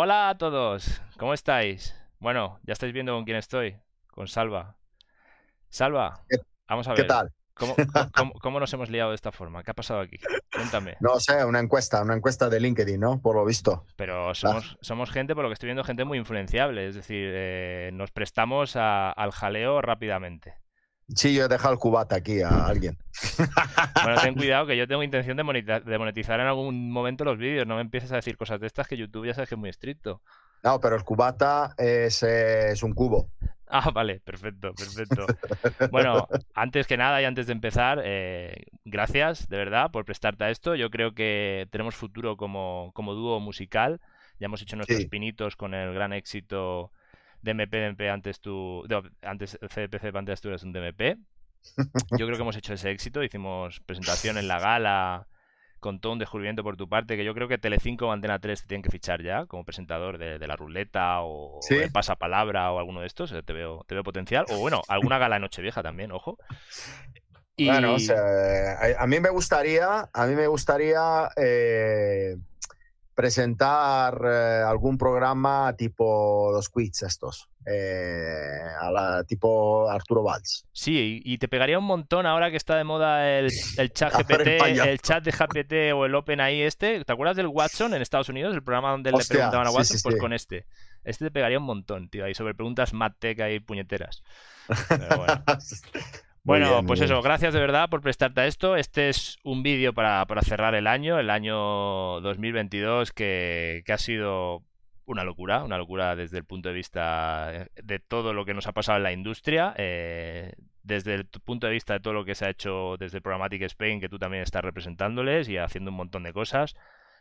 Hola a todos, ¿cómo estáis? Bueno, ya estáis viendo con quién estoy, con Salva. Salva, vamos a ver. ¿Qué tal? ¿Cómo, nos hemos liado de esta forma? ¿Qué ha pasado aquí? Cuéntame. No sé, una encuesta, una encuesta de LinkedIn, ¿no? Por lo visto. Pero somos, somos gente, por lo que estoy viendo, gente muy influenciable. Es decir, eh, nos prestamos al jaleo rápidamente. Sí, yo he dejado el cubata aquí a alguien. Bueno, ten cuidado que yo tengo intención de monetizar en algún momento los vídeos. No me empieces a decir cosas de estas que YouTube ya sabes que es muy estricto. No, pero el cubata es, es un cubo. Ah, vale, perfecto, perfecto. Bueno, antes que nada y antes de empezar, eh, gracias de verdad por prestarte a esto. Yo creo que tenemos futuro como, como dúo musical. Ya hemos hecho nuestros pinitos con el gran éxito de MP, antes tú, antes CDPC, antes tú eres un DMP. Yo creo que hemos hecho ese éxito. Hicimos presentación en la gala con todo un descubrimiento por tu parte, que yo creo que Telecinco o Antena 3 te tienen que fichar ya como presentador de, la ruleta o el pasapalabra o alguno de estos, eh, te veo, te veo potencial. O bueno, alguna gala de Nochevieja también, ojo. Bueno, a, mí me gustaría, a mí me gustaría eh, presentar eh, algún programa tipo los quiz estos, eh, a la, tipo Arturo Valls. Sí, y, te pegaría un montón ahora que está de moda el, el chat GPT, el, chat de GPT o el Open ahí este. ¿Te acuerdas del Watson en Estados Unidos? El programa donde le preguntaban a Watson, pues con este. Este te pegaría un montón, tío, ahí sobre preguntas tech y puñeteras. Pero bueno. Bueno, pues eso, gracias de verdad por prestarte a esto. Este es un vídeo para, cerrar el año, el año 2022, que, que ha sido una locura, una locura desde el punto de vista de todo lo que nos ha pasado en la industria, eh, desde el punto de vista de todo lo que se ha hecho desde Programmatic Spain, que tú también estás representándoles y haciendo un montón de cosas.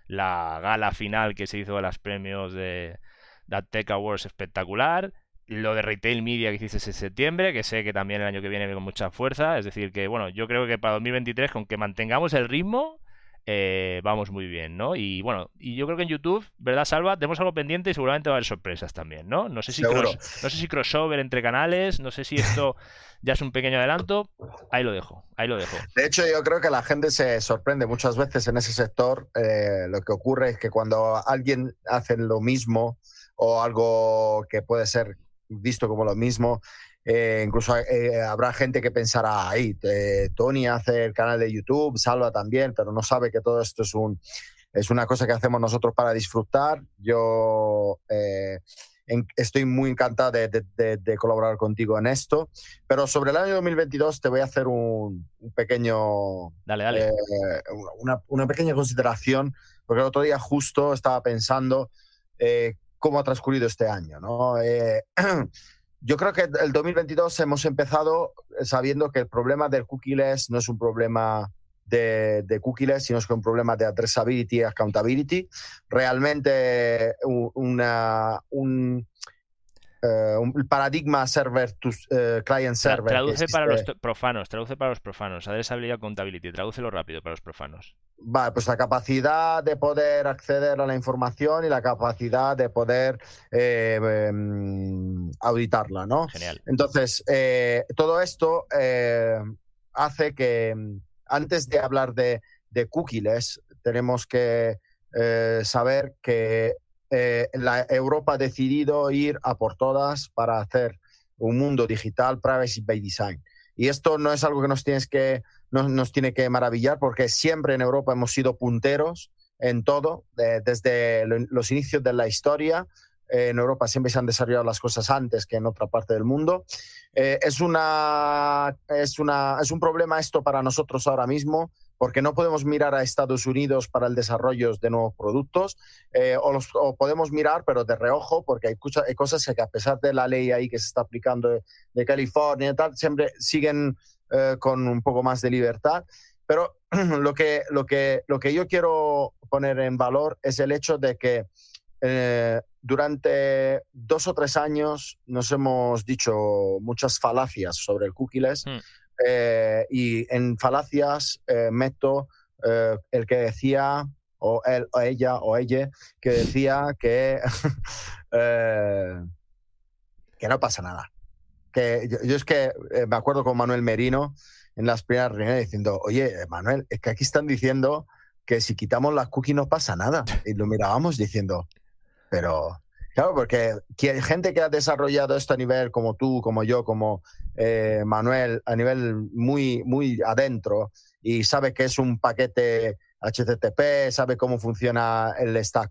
La gala final que se hizo de los premios de, de Tech Awards espectacular lo de retail media que hiciste en septiembre, que sé que también el año que viene con mucha fuerza. Es decir, que bueno, yo creo que para 2023, con que mantengamos el ritmo, eh, vamos muy bien, ¿no? Y bueno, y yo creo que en YouTube, ¿verdad, Salva? Tenemos algo pendiente y seguramente va a haber sorpresas también, ¿no? No sé si, no sé si crossover entre canales, no sé si esto ya es un pequeño adelanto. Ahí lo dejo, ahí lo dejo. De hecho, yo creo que la gente se sorprende muchas veces en ese sector. Eh, lo que ocurre es que cuando alguien hace lo mismo o algo que puede ser visto como lo mismo. Eh, incluso eh, habrá gente que pensará, ahí, Tony hace el canal de YouTube, Salva también, pero no sabe que todo esto es, un, es una cosa que hacemos nosotros para disfrutar. Yo eh, estoy muy encantado de, colaborar contigo en esto, pero sobre el año 2022 te voy a hacer un, pequeño... Dale, dale. Una, una, pequeña consideración, porque el otro día justo estaba pensando cómo ha transcurrido este año. ¿no? Eh, yo creo que el 2022 hemos empezado sabiendo que el problema del cookieless no es un problema de, de cookieless, sino es un problema de addressability y accountability. Realmente una, un, eh, el paradigma server to eh, client server. Traduce para los profanos, traduce para los profanos. Adresability accountability, tradúcelo rápido para los profanos. Vale, pues la capacidad de poder acceder a la información y la capacidad de poder eh, em, auditarla, ¿no? Genial. Entonces, todo esto hace que em, antes de hablar de, de cookies, tenemos que saber que eh, la Europa ha decidido ir a por todas para hacer un mundo digital privacy by design. Y esto no es algo que nos, tiene que maravillar porque siempre en Europa hemos sido punteros en todo, desde los inicios de la historia. Eh, en Europa siempre se han desarrollado las cosas antes que en otra parte del mundo. Eh, es un problema esto para nosotros ahora mismo porque no podemos mirar a Estados Unidos para el desarrollo de nuevos productos, eh, o, los, podemos mirar, pero de reojo, porque hay, hay, cosas que a pesar de la ley ahí que se está aplicando de, California y tal, siempre siguen eh, con un poco más de libertad. Pero lo que, lo, que, lo que yo quiero poner en valor es el hecho de que eh, durante dos o tres años nos hemos dicho muchas falacias sobre el cookieless. Hmm. Eh, y en falacias eh, meto eh, el que decía, o él, o ella, o ella, que decía que, que no pasa nada. Que yo, es que me acuerdo con Manuel Merino en las primeras reuniones diciendo, oye, Manuel, es que aquí están diciendo que si quitamos las cookies no pasa nada. Y lo mirábamos diciendo, Pero, claro, porque gente que ha desarrollado esto a nivel como tú, como yo, como eh, Manuel, a nivel muy, muy adentro, y sabe que es un paquete HTTP, sabe cómo funciona el Stack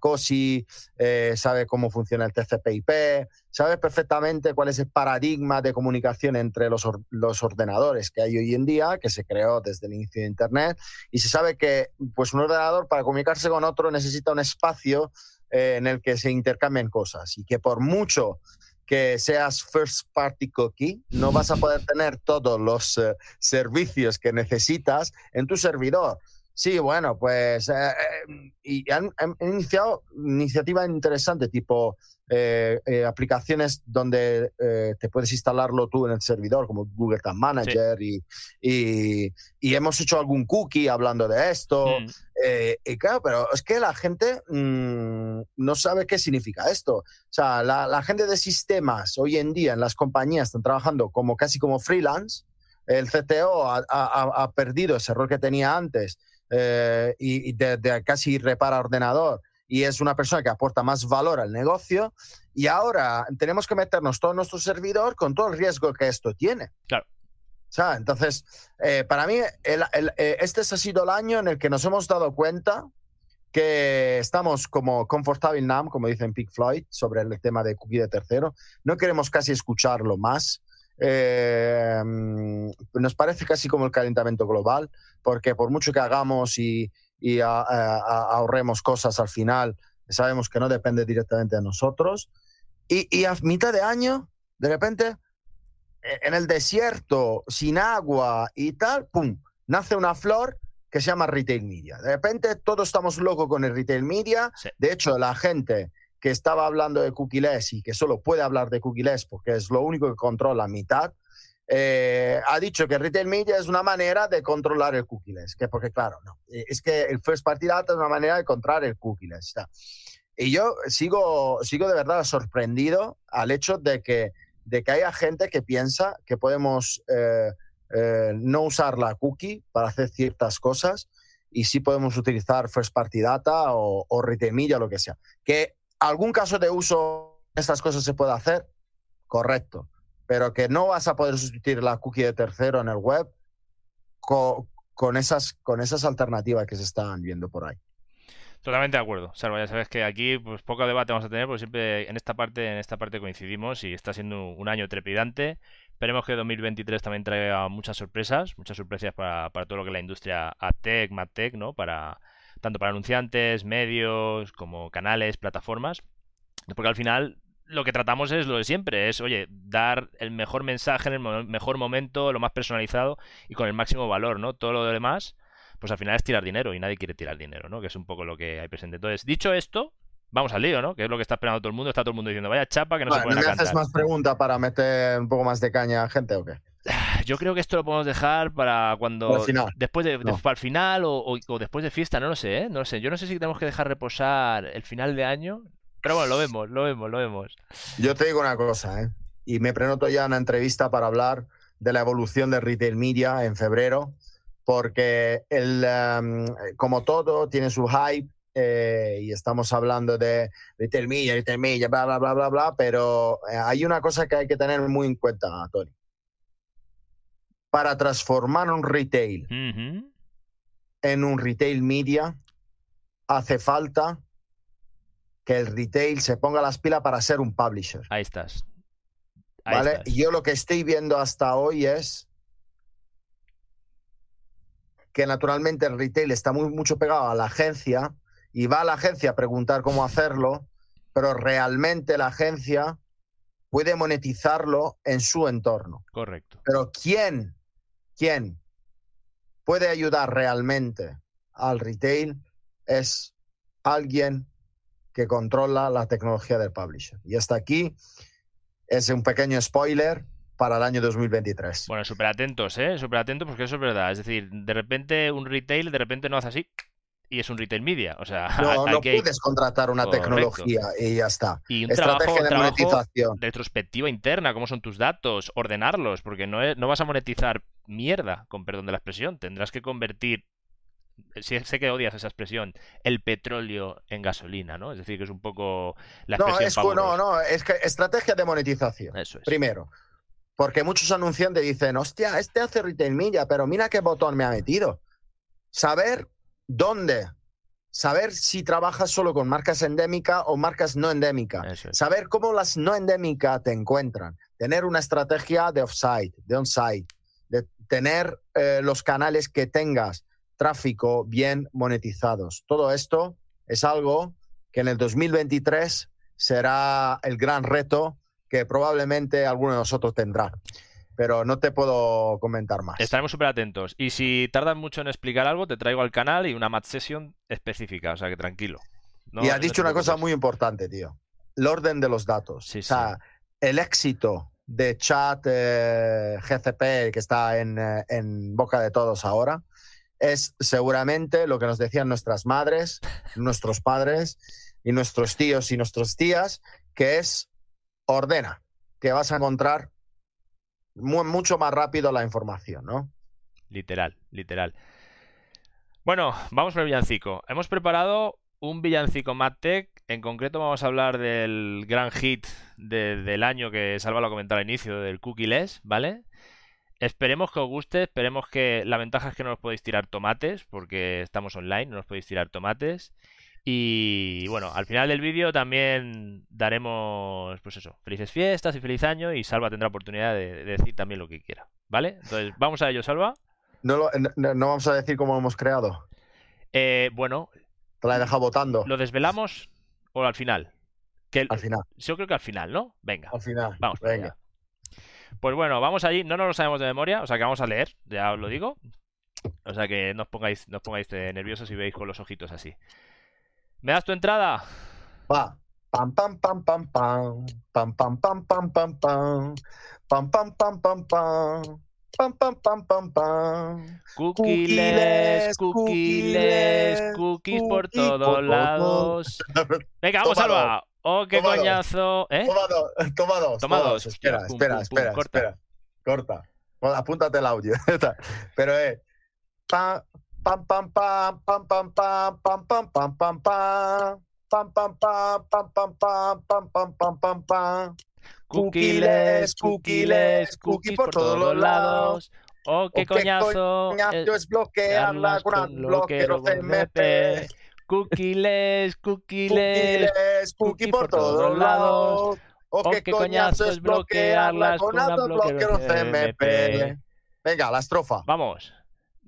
eh, sabe cómo funciona el TCP/IP, sabe perfectamente cuál es el paradigma de comunicación entre los, los, ordenadores que hay hoy en día, que se creó desde el inicio de Internet, y se sabe que pues, un ordenador para comunicarse con otro necesita un espacio eh, en el que se intercambien cosas y que por mucho que seas first party cookie, no vas a poder tener todos los eh, servicios que necesitas en tu servidor. Sí, bueno, pues eh, eh, y han, iniciado iniciativas interesantes, tipo eh, aplicaciones donde te puedes instalarlo tú en el servidor, como Google Tag Manager, y, y, hemos hecho algún cookie hablando de esto. Mm. Y claro, pero es que la gente mm, no sabe qué significa esto. O sea, la, gente de sistemas hoy en día en las compañías están trabajando como casi como freelance. El CTO ha perdido ese rol que tenía antes eh, y, de, casi repara ordenador y es una persona que aporta más valor al negocio y ahora tenemos que meternos todo nuestro servidor con todo el riesgo que esto tiene. Claro. Entonces, eh, para mí, eh, este ha sido el año en el que nos hemos dado cuenta que estamos como confortable NAM, como dicen Pink Floyd, sobre el tema de cookie de tercero. No queremos casi escucharlo más. nos parece casi como el calentamiento global porque por mucho que hagamos y, ahorremos cosas al final, sabemos que no depende directamente de nosotros. Y, a mitad de año, de repente, en el desierto, sin agua y tal, ¡pum! Nace una flor que se llama retail media. De repente todos estamos locos con el retail media. De hecho, la gente que estaba hablando de cookieless y que solo puede hablar de cookieless porque es lo único que controla mitad, eh, ha dicho que retail media es una manera de controlar el cookieless, que porque claro, no, eh, es que el first party data es una manera de controlar el cookieless. Y yo sigo, sigo de verdad sorprendido al hecho de que, de que haya gente que piensa que podemos eh, no usar la cookie para hacer ciertas cosas y sí podemos utilizar first party data o, o lo que sea. Que algún caso de uso estas cosas se puede hacer, correcto pero que no vas a poder sustituir la cookie de tercero en el web con, esas, con esas alternativas que se están viendo por ahí. Totalmente de acuerdo, Salvo, ya sabes que aquí pues poco debate vamos a tener, porque siempre en esta parte, en esta parte coincidimos y está siendo un año trepidante. Esperemos que 2023 también traiga muchas sorpresas, muchas sorpresas para, para todo lo que es la industria AdTech, MadTech, ¿no? Para, tanto para anunciantes, medios, como canales, plataformas. Porque al final lo que tratamos es lo de siempre, es, oye, dar el mejor mensaje en el mejor momento, lo más personalizado y con el máximo valor, ¿no? Todo lo demás, pues al final es tirar dinero y nadie quiere tirar dinero, ¿no? Que es un poco lo que hay presente. Entonces, dicho esto, vamos al lío, ¿no? Que es lo que está esperando todo el mundo. Está todo el mundo diciendo, vaya chapa que no se puede ¿Me haces más preguntas para meter un poco más de caña a gente o qué? Yo creo que esto lo podemos dejar para cuando. Después de, para el final o, o, después de fiesta, no lo sé, ¿eh? No lo sé. Yo no sé si tenemos que dejar reposar el final de año. Pero bueno, lo vemos, lo vemos, lo vemos. Yo te digo una cosa, ¿eh? y me prenoto ya una entrevista para hablar de la evolución de retail media en febrero, porque el, em, como todo tiene su hype eh, y estamos hablando de retail media, retail media, bla, bla, bla, bla, bla, pero eh, hay una cosa que hay que tener muy en cuenta, Tony. Para transformar un retail en un retail media, hace falta que el retail se ponga las pilas para ser un publisher. Ahí estás. ¿Vale? Y yo lo que estoy viendo hasta hoy es que naturalmente el retail está muy mucho pegado a la agencia y va a la agencia a preguntar cómo hacerlo, pero realmente la agencia puede monetizarlo en su entorno. Correcto. Pero ¿quién, quién puede ayudar realmente al retail es alguien que controla la tecnología del publisher. Y hasta aquí es un pequeño spoiler para el año 2023. Bueno, súper atentos, ¿eh? Súper atentos porque eso es verdad. Es decir, de repente un retail de repente no hace así y es un retail media. O sea, no, no puedes contratar una tecnología y ya está. Y un Estrategia de monetización. Retrospectiva interna, cómo son tus datos, ordenarlos, porque no, no vas a monetizar mierda, con perdón de la expresión. Tendrás que convertir sé que odias esa expresión, el petróleo en gasolina, ¿no? Es decir, que es un poco la no, es, no, no, es que estrategia de monetización. Eso es. Primero, porque muchos anunciantes dicen, hostia, este hace retail media, pero mira qué botón me ha metido. Saber dónde, saber si trabajas solo con marcas endémicas o marcas no endémicas, saber cómo las no endémicas te encuentran, tener una estrategia de offsite, de onsite, de tener eh, los canales que tengas tráfico bien monetizados. Todo esto es algo que en el 2023 será el gran reto que probablemente alguno de nosotros tendrá. Pero no te puedo comentar más. Estaremos súper atentos. Y si tardas mucho en explicar algo, te traigo al canal y una match session específica. O sea que tranquilo. y has dicho una cosa muy importante, tío. El orden de los datos. o sea, el éxito de chat eh, GCP que está en, eh, en boca de todos ahora es seguramente lo que nos decían nuestras madres, nuestros padres y nuestros tíos y nuestras tías, que es ordena, que vas a encontrar mucho más rápido la información, ¿no? Literal, literal. Bueno, vamos con el villancico. Hemos preparado un villancico MadTech. En concreto vamos a hablar del gran hit del año que Salva lo comentado al inicio, del Cookie Less, ¿vale? Esperemos que os guste, esperemos que la ventaja es que no os podéis tirar tomates, porque estamos online, no os podéis tirar tomates. Y bueno, al final del vídeo también daremos, pues eso, felices fiestas y feliz año y Salva tendrá oportunidad de, decir también lo que quiera, ¿vale? Entonces, vamos a ello, Salva. No, no, vamos a decir cómo lo hemos creado. Eh, bueno. Te la he dejado votando. ¿Lo desvelamos o al final? Que al final. Yo creo que al final, ¿no? Venga. Al final. Vamos, venga. Pues bueno, vamos allí. No nos lo sabemos de memoria, o sea que vamos a leer, ya os lo digo. O sea que no os pongáis, no pongáis nerviosos y veis con los ojitos así. ¿Me das tu entrada? Va. Pam pam pam pam pam. Pam pam pam pam pam pam. Pam pam pam pam pam. Pam pam pam pam pam. Cookies, cookies, cookies por todos lados. Venga, vamos, Alba. Oh, qué coñazo. ¿Eh? Toma dos. Toma dos. Toma dos. Espera, espera, espera, corta. espera. Corta. apúntate el audio. Pero es. Pam, pam, pam, pam, pam, pam, pam, pam, pam, pam, pam, pam. Pam, pam, pam, pam, pam, pam, pam, pam, pam, pam, pam. Cookies, cookies por todos los lados. Oh, qué coñazo. Es bloquearla con bloqueo CMP. Cookieles, cookieles, cookie por todos lados. O oh, qué coñazo es bloquearlas con bloqueo CMP. Venga, la estrofa. Vamos.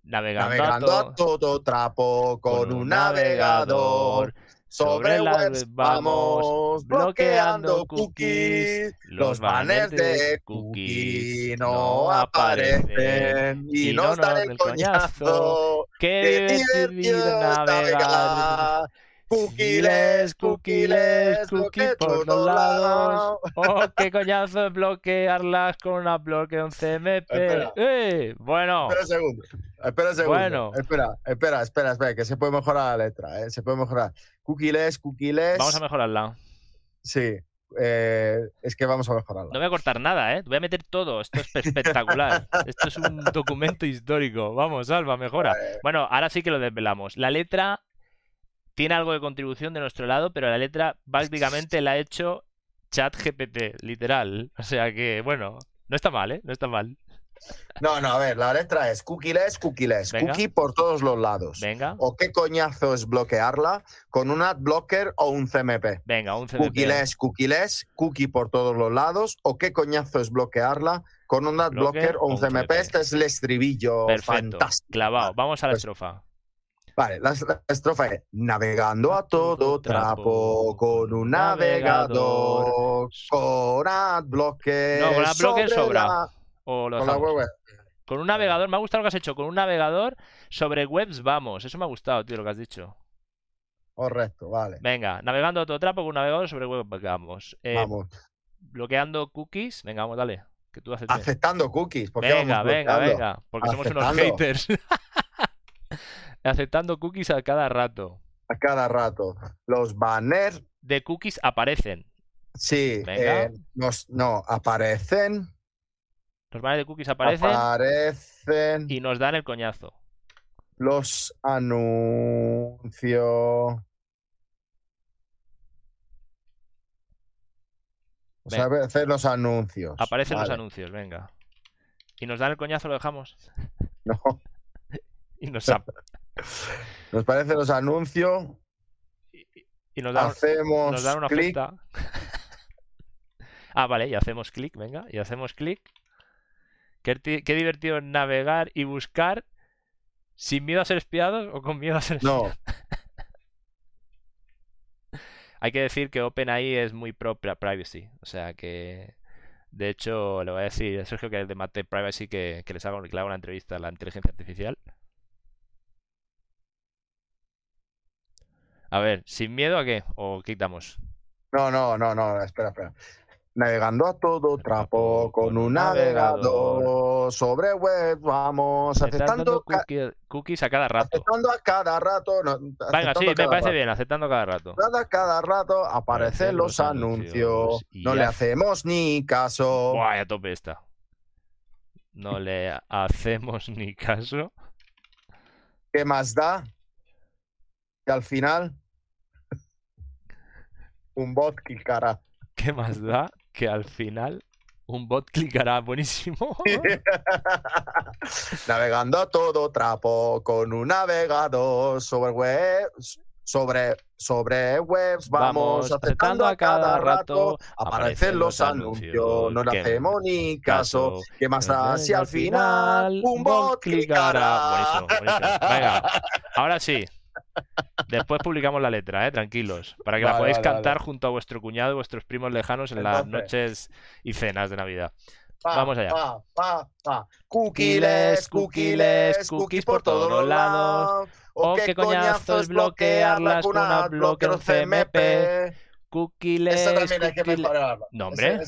Navegando, a, todo, trapo con, un navegador. Sobre webs vamos bloqueando cookies. Los banners de cookies no aparecen y nos dan el coñazo. Qué divertido navegar. Cookies, cookies, cookies por todos lados. Oh, qué coñazo de bloquearlas con una bloque un CMP. ¡Eh! Bueno. Espera un segundo. Espera un segundo. Bueno. Espera, espera, espera, espera, que se puede mejorar la letra, ¿eh? Se puede mejorar. Cookies, cookies. Vamos a mejorarla. Sí. Eh, es que vamos a mejorarla. No voy a cortar nada, ¿eh? Voy a meter todo. Esto es espectacular. Esto es un documento histórico. Vamos, Alba, mejora. Bueno, ahora sí que lo desvelamos. La letra tiene algo de contribución de nuestro lado, pero la letra básicamente la ha hecho ChatGPT, literal. O sea que, bueno, no está mal, ¿eh? No está mal. No, no, a ver, la letra es cookieless, cookieless, cookie por todos los lados. Venga. O qué coñazo es bloquearla con un ad blocker o un CMP. Venga, un CMP. Cookieless, cookieless, cookie por todos los lados. O qué coñazo es bloquearla con un ad blocker o un CMP. Este es el estribillo fantástico. Clavado. Vamos a la pues estrofa. Vale, la, estrofa es navegando a todo trapo con un navegador con. No, con sobra. O lo con, con un navegador, me ha gustado lo que has hecho. Con un navegador sobre webs vamos. Eso me ha gustado, tío, lo que has dicho. Correcto, vale. Venga, navegando a todo trapo con un navegador sobre webs vamos. Eh, vamos. Bloqueando cookies. Venga, vamos, dale. Que tú Aceptando cookies. venga, venga, venga. Porque somos unos haters. aceptando cookies a cada rato. A cada rato. Los banners de cookies aparecen. Sí, eh, no, aparecen. Los banners de cookies aparecen. Aparecen. Y nos dan el coñazo. los anuncios. O sea, hacer los anuncios. Aparecen los anuncios, venga. ¿Y nos dan el coñazo, lo dejamos? No. y nos, nos parecen los anuncios. Y, nos dan, hacemos nos dan una clic. ah, vale, y hacemos clic, venga, y hacemos clic. Qué, qué divertido navegar y buscar sin miedo a ser espiados o con miedo a ser espiados. No. Hay que decir que OpenAI es muy pro privacy. O sea que. De hecho, le voy a decir a Sergio que es de Mate Privacy que, les haga, que le haga una entrevista a la inteligencia artificial. A ver, ¿sin miedo a qué? ¿O quitamos? No, no, no, no, espera, espera. Navegando a todo trapo con un navegador. sobre web vamos aceptando cookies a cada rato. aceptando a cada rato venga sí me parece bien aceptando cada rato. Cada, cada rato aparecen los, anuncios, no le hacemos ni caso. Buah, a tope esta. No le hacemos ni caso. ¿qué más da? Y al final un bot clicará ¿qué más da? que al final un bot clicará buenísimo. Navegando a todo trapo con un navegador sobre web, sobre, sobre webs, vamos, aceptando a cada rato, aparecen los anuncios, no le hacemos ni caso, ¿qué más da si al final un bot clicará? Buenísimo, buenísimo. Venga, ahora sí, Después publicamos la letra, ¿eh? tranquilos, para que la podáis cantar junto a vuestro cuñado y vuestros primos lejanos en las noches y cenas de Navidad. Vamos allá. Pa, cookies, cookies, cookies por todos los lados. O qué coñazo es bloquearlas con una bloqueo CMP. Cookies, Eso también hay que. No, hombre.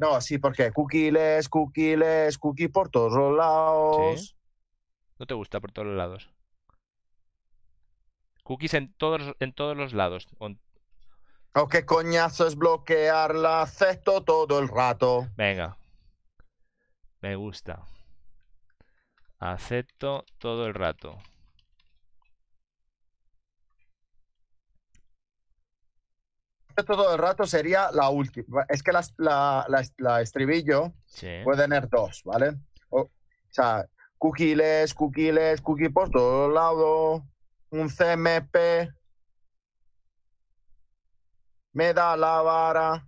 no, sí, porque cookies, cookies, cookies por todos los lados. ¿No te gusta por todos los lados? Cookies en todos, en todos los lados. O qué coñazo es bloquearla, acepto todo el rato. Venga. Me gusta. Acepto todo el rato. Acepto todo el rato sería la última. Es que la, la, estribillo puede tener dos, ¿vale? O, sea, cookies, cookies, cookies por todos lados un CMP me da la vara,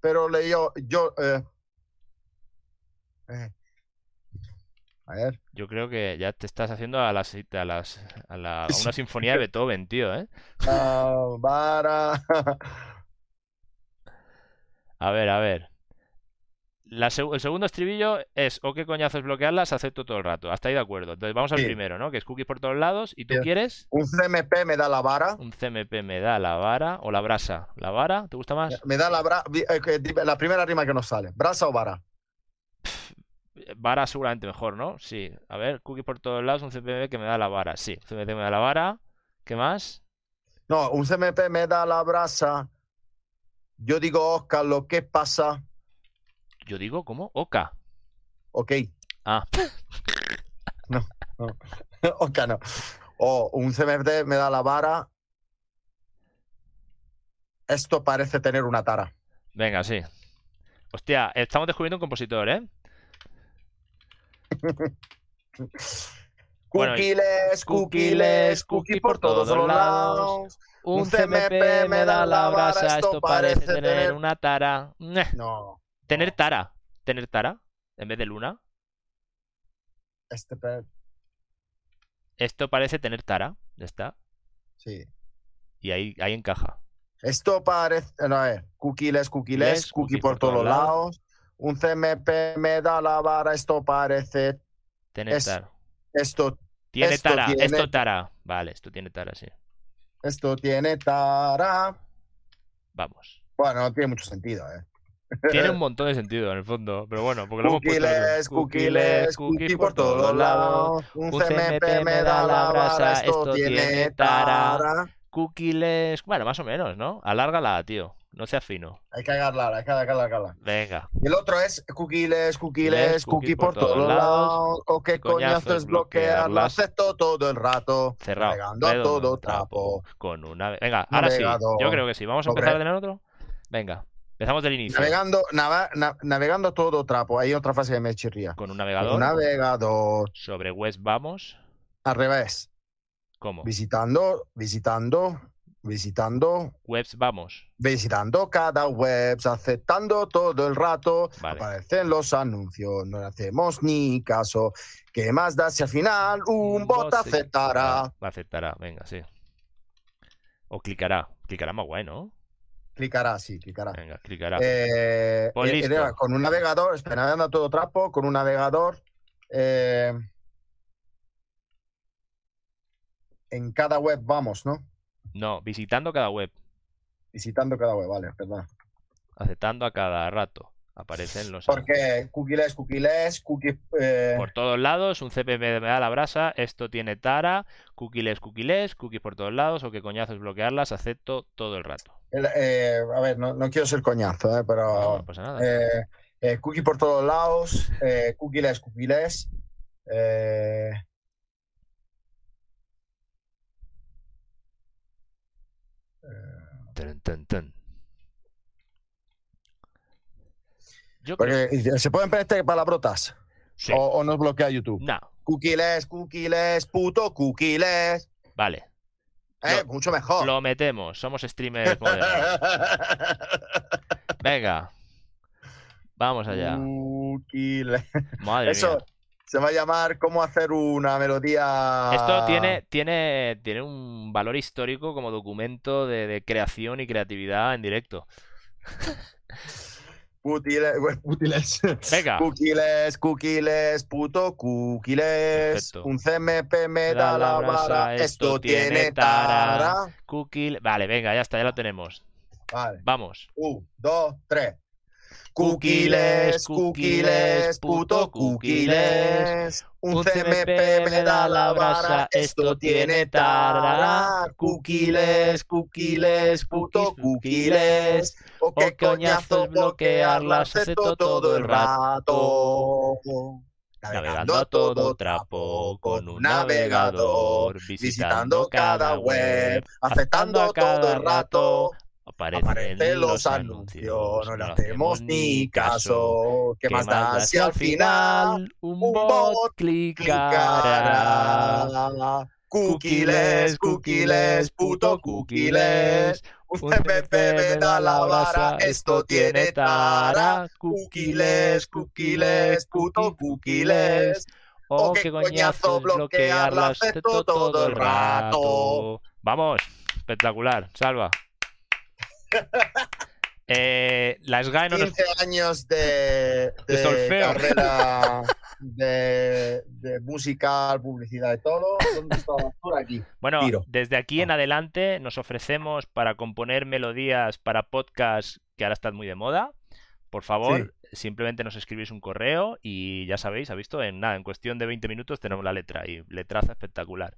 pero le yo, yo eh, eh, a ver. Yo creo que ya te estás haciendo a las a las a, la, a una sinfonía de Beethoven, tío, ¿eh? vara. a ver, a ver el segundo estribillo es, o qué coñazo es bloquearlas, acepto todo el rato. Hasta ahí de acuerdo. Entonces vamos al primero, ¿no? Que es cookies por todos lados. ¿Y tú quieres? Un CMP me da la vara. Un CMP me da la vara. O la brasa. ¿La vara? ¿Te gusta más? Me da la brasa. Eh, la primera rima que nos sale. ¿Brasa o vara? vara seguramente mejor, ¿no? Sí. A ver, cookies por todos lados, un CMP que me da la vara. Sí, un CMP me da la vara. ¿Qué más? No, un CMP me da la brasa. Yo digo, Oscar, lo que pasa yo digo, ¿cómo? Oka. Ok. Ah. no, no. Oka no. O un CMFD me da la vara. Esto parece tener una tara. Venga, sí. Hostia, estamos descubriendo un compositor, ¿eh? Cookies, cookies, cookies por todos los lados. Un CMP me da la brasa, esto parece tener una tara. No. Tener Tara. Tener Tara en vez de Luna. Este Esto parece tener Tara. Ya está. Sí. Y ahí, ahí encaja. Esto parece. No, es. Cookies, cookies, cookie, por, todos lados. Un CMP me da la vara. Esto parece. Tener Tara. Esto. Tiene Tara. Esto Tara. Vale, esto tiene Tara, sí. Esto tiene Tara. Vamos. Bueno, no tiene mucho sentido, ¿eh? Tiene un montón de sentido en el fondo, pero bueno, porque lo hemos puesto. Cookies, cookies por todos lados. Un CMP me da la brasa, esto tiene tara. Cookies, bueno, más o menos, ¿no? Alárgala, tío. no seas fino. Hay que agarrar, hay que agarrar, Venga. Y el otro es cookies, cookies, cookie, por, todos lados. O qué coñazo es bloquearlo. Acepto todo el rato. Cerrado. Navegando todo trapo. Con una. Venga, ahora sí. Yo creo que sí. Vamos a empezar de nuevo otro. Venga. Empezamos del inicio. Navegando, navegando todo trapo. Hay otra fase que me chirría. Con un navegador. un navegador. Sobre web vamos. Al revés. ¿Cómo? Visitando, visitando, visitando. Webs vamos. Visitando cada web, aceptando todo el rato. Aparecen los anuncios, no le hacemos ni caso. ¿Qué más da si al final un, bot, aceptará? Aceptará, venga, sí. O clicará. Clicará más guay, ¿no? Clicará, sí, clicará. Venga, clicará. Eh, pues eh, con un navegador, espera, navegando todo trapo, con un navegador. Eh, en cada web vamos, ¿no? No, visitando cada web. Visitando cada web, vale, perdón. Aceptando a cada rato. Aparecen los. Porque cookies, cookies, cookies. Eh... Por todos lados, un CPM me da la brasa. Esto tiene tara, cookies, cookies, cookies por todos lados. O qué coñazo es bloquearlas. Acepto todo el rato. Eh, a ver, no, quiero ser coñazo, eh, pero. No, pasa nada. Eh, cookie por todos lados, cookies, cookies. Eh, ¿Se pueden pedir palabrotas? O, ¿O, nos bloquea YouTube? No. Cookies, cookies, puto cookies. Vale. Eh, mucho mejor. Lo metemos. Somos streamers Venga. Vamos allá. Cookies. Madre Eso, se va a llamar cómo hacer una melodía. Esto tiene, tiene, tiene un valor histórico como documento de, creación y creatividad en directo. Putiles, Venga. Cookies, cookies, puto cookies. Un CMP me da la vara. Esto, tiene tara. Cookie. Vale, venga, ya está, ya lo tenemos. Vale. Vamos. Un, dos, tres. Cookies, cookies, puto cookies. Un CMP me da la vara, esto tiene tara. Cookies, cookies, puto cookies. O qué coñazo bloquearlas, acepto todo el rato. Navegando a todo trapo con un navegador, visitando cada web, aceptando todo el rato, Aparecen, los anuncios, no le hacemos ni caso. ¿Qué, más da si al final un bot clicará? Cookies, cookies, puto cookies. Un CPP me da la vara, esto tiene tara. Cookies, cookies, puto cookies. O qué coñazo bloquearlas todo el rato. Vamos, espectacular, salva. Eh, la SGAE 15 años de, de, carrera de, de, musical, publicidad y todo. Aquí? Bueno, desde aquí en ah. adelante nos ofrecemos para componer melodías para podcast que ahora están muy de moda. Por favor, simplemente nos escribís un correo y ya sabéis, ha visto, en nada, en cuestión de 20 minutos tenemos la letra y letraza espectacular.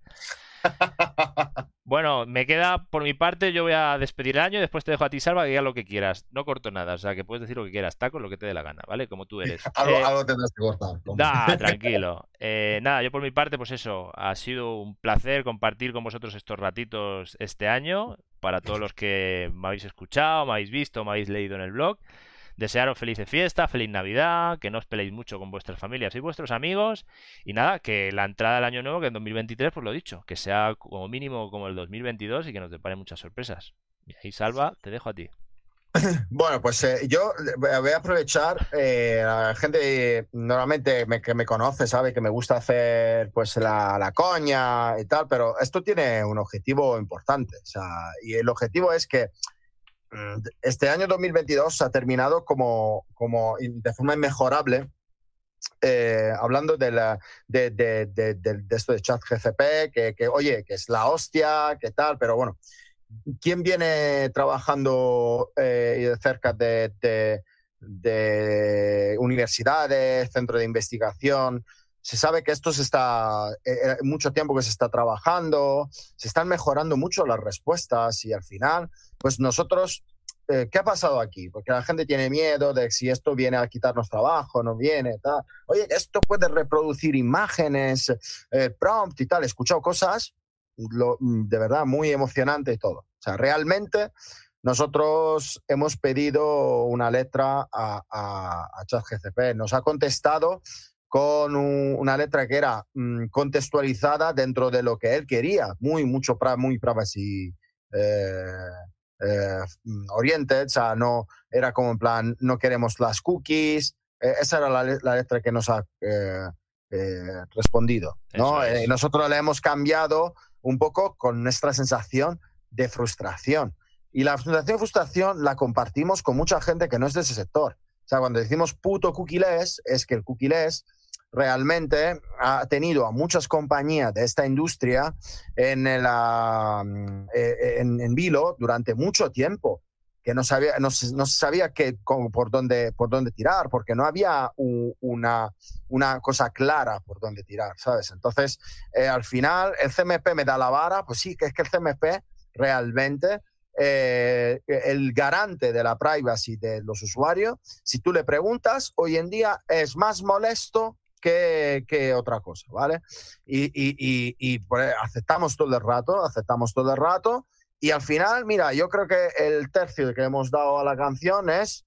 bueno, me queda por mi parte, yo voy a despedir el año y después te dejo a ti, Salva, que diga lo que quieras. No corto nada, o sea, que puedes decir lo que quieras, taco, lo que te dé la gana, ¿vale? Como tú eres. algo, eh, tendrás que cortar. tranquilo. Eh, nada, yo por mi parte, pues eso, ha sido un placer compartir con vosotros estos ratitos este año. Para todos los que me habéis escuchado, me habéis visto, me habéis leído en el blog. Desearos feliz fiesta, feliz Navidad, que no os peleéis mucho con vuestras familias y vuestros amigos. Y nada, que la entrada del año nuevo, que en 2023, pues lo dicho, que sea como mínimo como el 2022 y que nos depare muchas sorpresas. Y ahí, Salva, te dejo a ti. Bueno, pues eh, yo voy a aprovechar, eh, la gente normalmente que me conoce sabe que me gusta hacer pues la, la, coña y tal, pero esto tiene un objetivo importante. O sea, y el objetivo es que este año 2022 ha terminado como, como de forma inmejorable. Eh, hablando de, la, de, de, esto de chat GCP, que, que, oye, que es la hostia, que tal, pero bueno, ¿quién viene trabajando eh, cerca de, universidades, centros de investigación? Se sabe que esto se está, eh, mucho tiempo que se está trabajando, se están mejorando mucho las respuestas y al final, pues nosotros eh, ¿qué ha pasado aquí? Porque la gente tiene miedo de si esto viene a quitarnos trabajo, no viene, tal. Oye, esto puede reproducir imágenes, eh, prompt y tal. He escuchado cosas de verdad muy emocionantes y todo. O sea, realmente nosotros hemos pedido una letra a, a, ChatGCP. Nos ha contestado con una letra que era mm, contextualizada dentro de lo que él quería, muy, mucho, muy privacy eh, eh, oriented, o sea, no, era como en plan, no queremos las cookies, eh, esa era la, letra que nos ha respondido, ¿no? nosotros le hemos cambiado un poco con nuestra sensación de frustración. Y la sensación frustración la compartimos con mucha gente que no es de ese sector. O sea, cuando decimos puto cookieless, es que el cookieless realmente ha tenido a muchas compañías de esta industria en, la, eh, en, vilo durante mucho tiempo que no sabía no, no sabía que, por dónde por dónde tirar porque no había una, una cosa clara por dónde tirar sabes entonces eh, al final el CMP me da la vara pues sí que es que el CMP realmente eh, el garante de la privacy de los usuarios, si tú le preguntas, hoy en día es más molesto que, otra cosa, ¿vale? Y, y, y, pues, aceptamos todo el rato, aceptamos todo el rato. Y al final, mira, yo creo que el tercio que hemos dado a la canción es,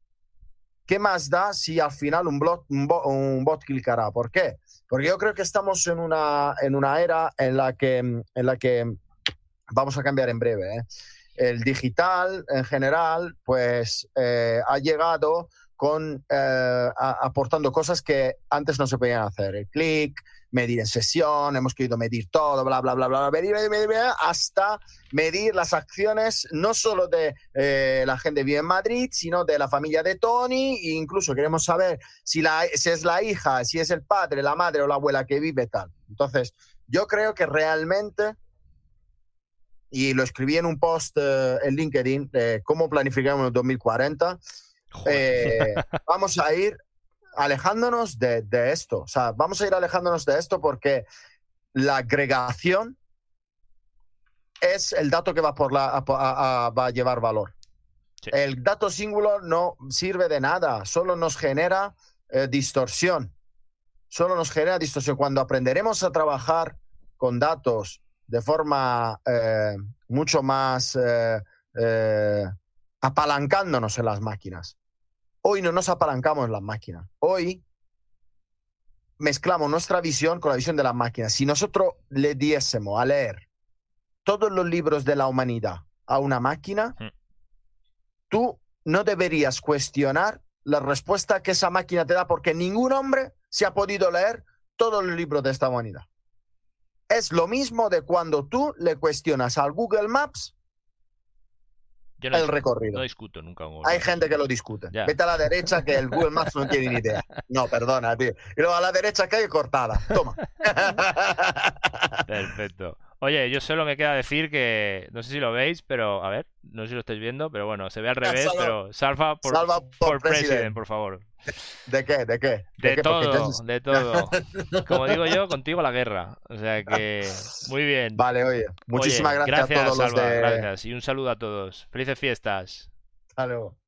¿qué más da si al final un, bot, un, un bot clicará? ¿Por qué? Porque yo creo que estamos en una, en una era en la que, en la que vamos a cambiar en breve. ¿eh? el digital en general, pues eh, ha llegado con eh, aportando cosas que antes no se podían hacer. El clic, medir en sesión, hemos querido medir todo, bla, bla, bla, bla, medir, medir, medir, hasta medir las acciones no solo de eh, la gente que vive en Madrid, sino de la familia de Tony, e incluso queremos saber si, la, si es la hija, si es el padre, la madre o la abuela que vive tal. Entonces, yo creo que realmente y lo escribí en un post eh, en LinkedIn cómo planificamos el 2040. Eh, vamos a ir alejándonos de, esto. O sea, vamos a ir alejándonos de esto porque la agregación es el dato que va, por la, va a llevar valor. El dato singular no sirve de nada, solo nos genera eh, distorsión. Solo nos genera distorsión. Cuando aprenderemos a trabajar con datos de forma eh, mucho más eh, apalancándonos en las máquinas. Hoy no nos apalancamos en las máquinas. Hoy mezclamos nuestra visión con la visión de las máquinas. Si nosotros le diésemos a leer todos los libros de la humanidad a una máquina, mm. tú no deberías cuestionar la respuesta que esa máquina te da porque ningún hombre se ha podido leer todos los libros de esta humanidad es lo mismo de cuando tú le cuestionas al Google Maps el recorrido. No discuto nunca. Hay gente que lo discute. Vete a la derecha que el Google Maps no tiene ni idea. No, perdona, tío. Y luego a la derecha que hay cortada. Toma. Perfecto. Oye, yo solo me queda decir que, no sé si lo veis, pero a ver, no sé si lo estáis viendo, pero bueno, se ve al revés, pero salva por, por, president, por favor. ¿De qué? ¿De qué? De, todo, de todo. Como digo yo, contigo la guerra. O sea que, muy bien. Vale, oye, muchísimas gracias, a todos los de... Gracias y un saludo a todos. Felices fiestas. Hasta luego.